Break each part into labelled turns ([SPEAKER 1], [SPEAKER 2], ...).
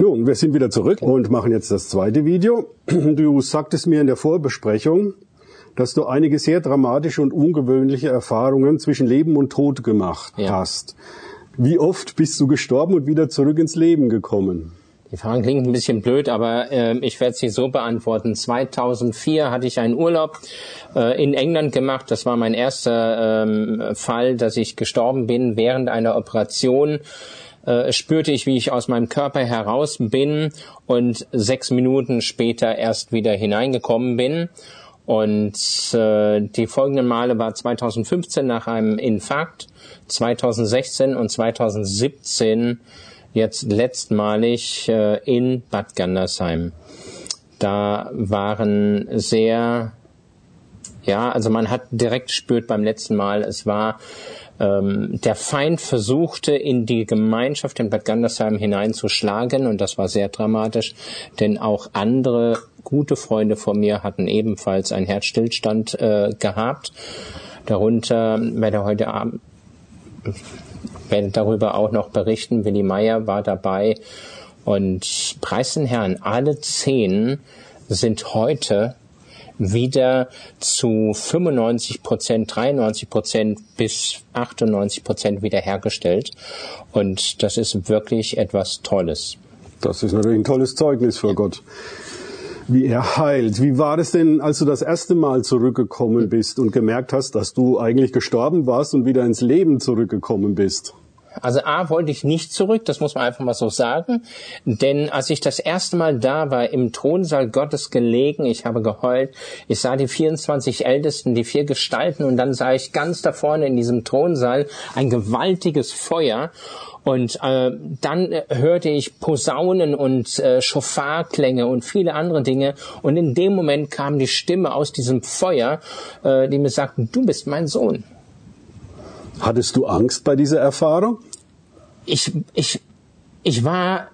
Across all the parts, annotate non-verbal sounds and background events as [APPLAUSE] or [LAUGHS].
[SPEAKER 1] Nun, wir sind wieder zurück und machen jetzt das zweite Video. [CLEARS THROAT] Du sagtest mir in der Vorbesprechung, dass du einige sehr dramatische und ungewöhnliche Erfahrungen zwischen Leben und Tod gemacht ja. hast. Wie oft bist du gestorben und wieder zurück ins Leben gekommen?
[SPEAKER 2] Die Frage klingt ein bisschen blöd, aber äh, ich werde sie so beantworten. 2004 hatte ich einen Urlaub äh, in England gemacht. Das war mein erster ähm, Fall, dass ich gestorben bin während einer Operation. Äh, spürte ich, wie ich aus meinem Körper heraus bin und sechs Minuten später erst wieder hineingekommen bin. Und äh, die folgenden Male war 2015 nach einem Infarkt, 2016 und 2017 jetzt letztmalig äh, in Bad Gandersheim. Da waren sehr, ja, also man hat direkt spürt beim letzten Mal, es war ähm, der Feind versuchte in die Gemeinschaft in Bad Gandersheim hineinzuschlagen und das war sehr dramatisch, denn auch andere gute Freunde von mir hatten ebenfalls einen Herzstillstand äh, gehabt. Darunter werde heute Abend werde darüber auch noch berichten. Willi Meyer war dabei und preis den Herrn, alle zehn sind heute wieder zu 95 Prozent, 93 Prozent bis 98 Prozent wiederhergestellt. Und das ist wirklich etwas Tolles.
[SPEAKER 1] Das ist natürlich ein tolles Zeugnis für Gott. Wie er heilt. Wie war das denn, als du das erste Mal zurückgekommen bist und gemerkt hast, dass du eigentlich gestorben warst und wieder ins Leben zurückgekommen bist?
[SPEAKER 2] Also A wollte ich nicht zurück, das muss man einfach mal so sagen. Denn als ich das erste Mal da war, im Thronsaal Gottes gelegen, ich habe geheult, ich sah die 24 Ältesten, die vier Gestalten und dann sah ich ganz da vorne in diesem Thronsaal ein gewaltiges Feuer und äh, dann hörte ich Posaunen und äh, Schofarklänge und viele andere Dinge. Und in dem Moment kam die Stimme aus diesem Feuer, äh, die mir sagte, du bist mein Sohn.
[SPEAKER 1] Hattest du Angst bei dieser Erfahrung?
[SPEAKER 2] Ich, ich, ich war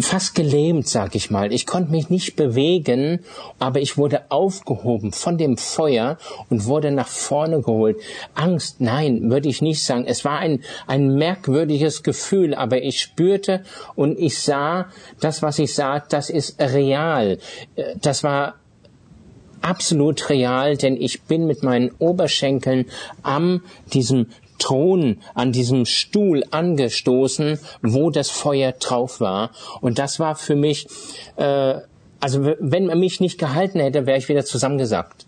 [SPEAKER 2] fast gelähmt, sag ich mal. Ich konnte mich nicht bewegen, aber ich wurde aufgehoben von dem Feuer und wurde nach vorne geholt. Angst, nein, würde ich nicht sagen. Es war ein, ein merkwürdiges Gefühl, aber ich spürte und ich sah, das, was ich sah, das ist real. Das war absolut real, denn ich bin mit meinen Oberschenkeln am diesem Thron, an diesem Stuhl angestoßen, wo das Feuer drauf war. Und das war für mich, äh, also wenn man mich nicht gehalten hätte, wäre ich wieder zusammengesackt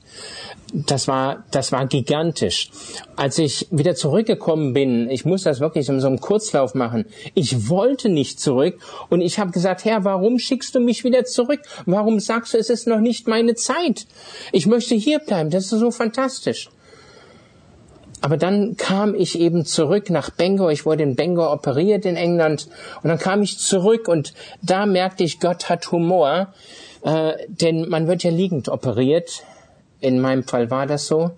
[SPEAKER 2] das war, das war gigantisch. Als ich wieder zurückgekommen bin, ich muss das wirklich in so einem Kurzlauf machen. Ich wollte nicht zurück und ich habe gesagt, Herr, warum schickst du mich wieder zurück? Warum sagst du, es ist noch nicht meine Zeit? Ich möchte hier bleiben. Das ist so fantastisch. Aber dann kam ich eben zurück nach Bangor. Ich wurde in Bangor operiert in England. Und dann kam ich zurück und da merkte ich, Gott hat Humor. Äh, denn man wird ja liegend operiert. In meinem Fall war das so.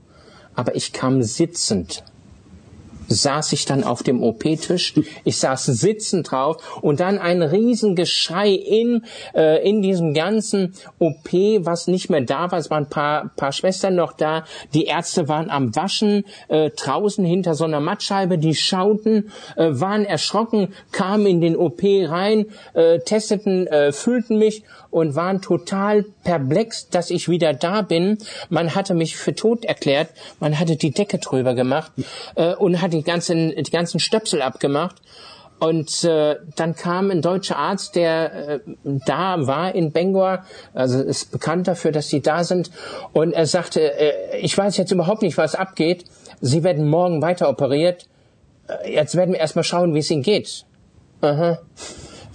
[SPEAKER 2] Aber ich kam sitzend saß ich dann auf dem OP-Tisch. Ich saß sitzend drauf und dann ein Riesengeschrei in, äh, in diesem ganzen OP, was nicht mehr da war. Es waren ein paar, paar Schwestern noch da. Die Ärzte waren am Waschen, äh, draußen hinter so einer Mattscheibe. Die schauten, äh, waren erschrocken, kamen in den OP rein, äh, testeten, äh, fühlten mich und waren total perplex, dass ich wieder da bin. Man hatte mich für tot erklärt, man hatte die Decke drüber gemacht äh, und hatte die ganzen, die ganzen Stöpsel abgemacht. Und äh, dann kam ein deutscher Arzt, der äh, da war in Bangor, also ist bekannt dafür, dass sie da sind. Und er sagte, äh, ich weiß jetzt überhaupt nicht, was abgeht. Sie werden morgen weiter operiert. Äh, jetzt werden wir erstmal schauen, wie es Ihnen geht. Aha.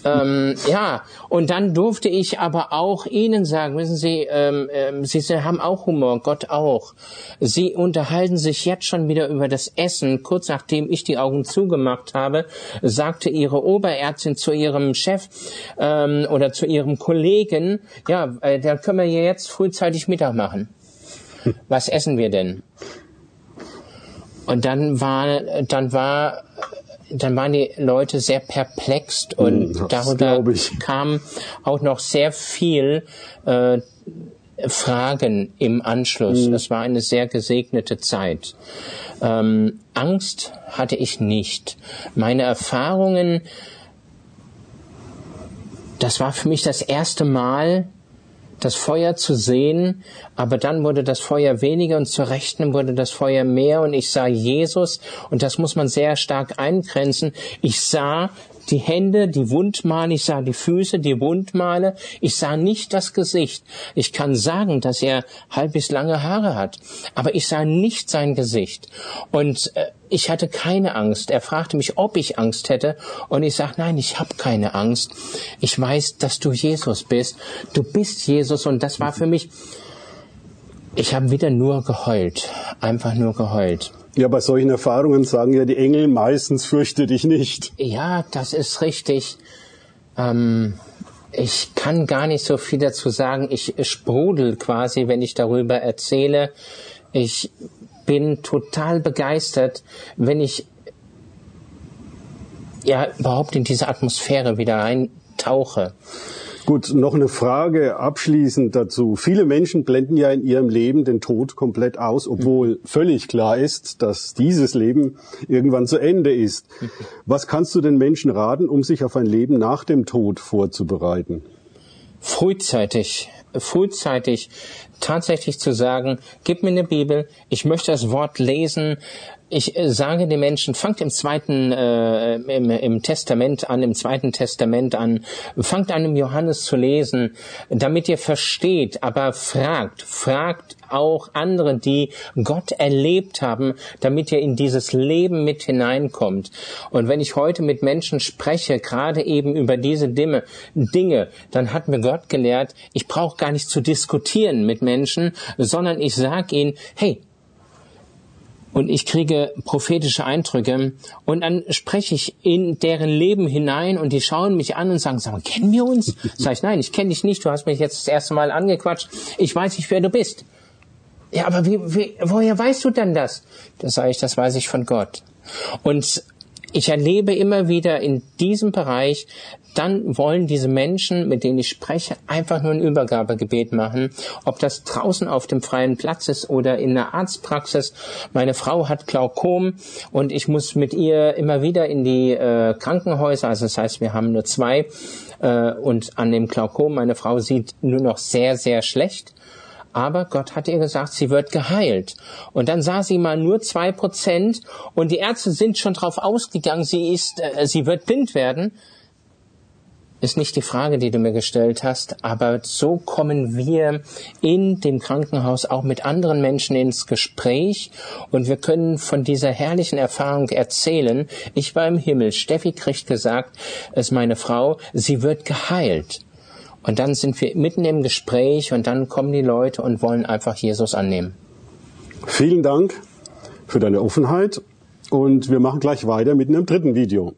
[SPEAKER 2] Ähm, ja, und dann durfte ich aber auch Ihnen sagen, wissen Sie, ähm, ähm, Sie haben auch Humor, Gott auch. Sie unterhalten sich jetzt schon wieder über das Essen. Kurz nachdem ich die Augen zugemacht habe, sagte Ihre Oberärztin zu Ihrem Chef ähm, oder zu Ihrem Kollegen, ja, äh, dann können wir jetzt frühzeitig Mittag machen. [LAUGHS] Was essen wir denn? Und dann war, dann war dann waren die Leute sehr perplext und hm, das darüber kam auch noch sehr viel äh, Fragen im Anschluss. Mhm. Es war eine sehr gesegnete Zeit. Ähm, Angst hatte ich nicht. Meine Erfahrungen das war für mich das erste Mal, das Feuer zu sehen, aber dann wurde das Feuer weniger und zur Rechten wurde das Feuer mehr und ich sah Jesus und das muss man sehr stark eingrenzen. Ich sah die Hände, die Wundmale, ich sah die Füße, die Wundmale, ich sah nicht das Gesicht. Ich kann sagen, dass er halb bis lange Haare hat, aber ich sah nicht sein Gesicht. Und äh, ich hatte keine Angst. Er fragte mich, ob ich Angst hätte, und ich sagte, nein, ich habe keine Angst. Ich weiß, dass du Jesus bist. Du bist Jesus, und das war für mich. Ich habe wieder nur geheult, einfach nur geheult.
[SPEAKER 1] Ja, bei solchen Erfahrungen sagen ja die Engel meistens fürchte dich nicht.
[SPEAKER 2] Ja, das ist richtig. Ähm, ich kann gar nicht so viel dazu sagen. Ich sprudel quasi, wenn ich darüber erzähle. Ich bin total begeistert, wenn ich ja überhaupt in diese Atmosphäre wieder eintauche.
[SPEAKER 1] Gut, noch eine Frage abschließend dazu. Viele Menschen blenden ja in ihrem Leben den Tod komplett aus, obwohl völlig klar ist, dass dieses Leben irgendwann zu Ende ist. [LAUGHS] Was kannst du den Menschen raten, um sich auf ein Leben nach dem Tod vorzubereiten?
[SPEAKER 2] Frühzeitig, frühzeitig tatsächlich zu sagen, gib mir eine Bibel, ich möchte das Wort lesen, ich äh, sage den Menschen, fangt im zweiten, äh, im, im Testament an, im zweiten Testament an, fangt an im Johannes zu lesen, damit ihr versteht, aber fragt, fragt auch andere, die Gott erlebt haben, damit ihr in dieses Leben mit hineinkommt. Und wenn ich heute mit Menschen spreche, gerade eben über diese Dinge, Dinge dann hat mir Gott gelehrt, ich brauche gar nicht zu diskutieren mit Menschen, sondern ich sage ihnen, hey, und ich kriege prophetische Eindrücke und dann spreche ich in deren Leben hinein und die schauen mich an und sagen, sag mal, kennen wir uns? [LAUGHS] Sag ich, nein, ich kenne dich nicht, du hast mich jetzt das erste Mal angequatscht, ich weiß nicht, wer du bist. Ja, aber wie, wie, woher weißt du denn das? Da sage ich, das weiß ich von Gott. Und ich erlebe immer wieder in diesem Bereich, dann wollen diese Menschen, mit denen ich spreche, einfach nur ein Übergabegebet machen. Ob das draußen auf dem freien Platz ist oder in der Arztpraxis. Meine Frau hat Glaukom und ich muss mit ihr immer wieder in die äh, Krankenhäuser. Also das heißt, wir haben nur zwei. Äh, und an dem Glaukom, meine Frau sieht nur noch sehr, sehr schlecht aber Gott hat ihr gesagt, sie wird geheilt. Und dann sah sie mal nur zwei Prozent und die Ärzte sind schon drauf ausgegangen, sie ist, äh, sie wird blind werden. Ist nicht die Frage, die du mir gestellt hast, aber so kommen wir in dem Krankenhaus auch mit anderen Menschen ins Gespräch und wir können von dieser herrlichen Erfahrung erzählen. Ich war im Himmel. Steffi kriegt gesagt, es ist meine Frau, sie wird geheilt. Und dann sind wir mitten im Gespräch und dann kommen die Leute und wollen einfach Jesus annehmen.
[SPEAKER 1] Vielen Dank für deine Offenheit und wir machen gleich weiter mit einem dritten Video.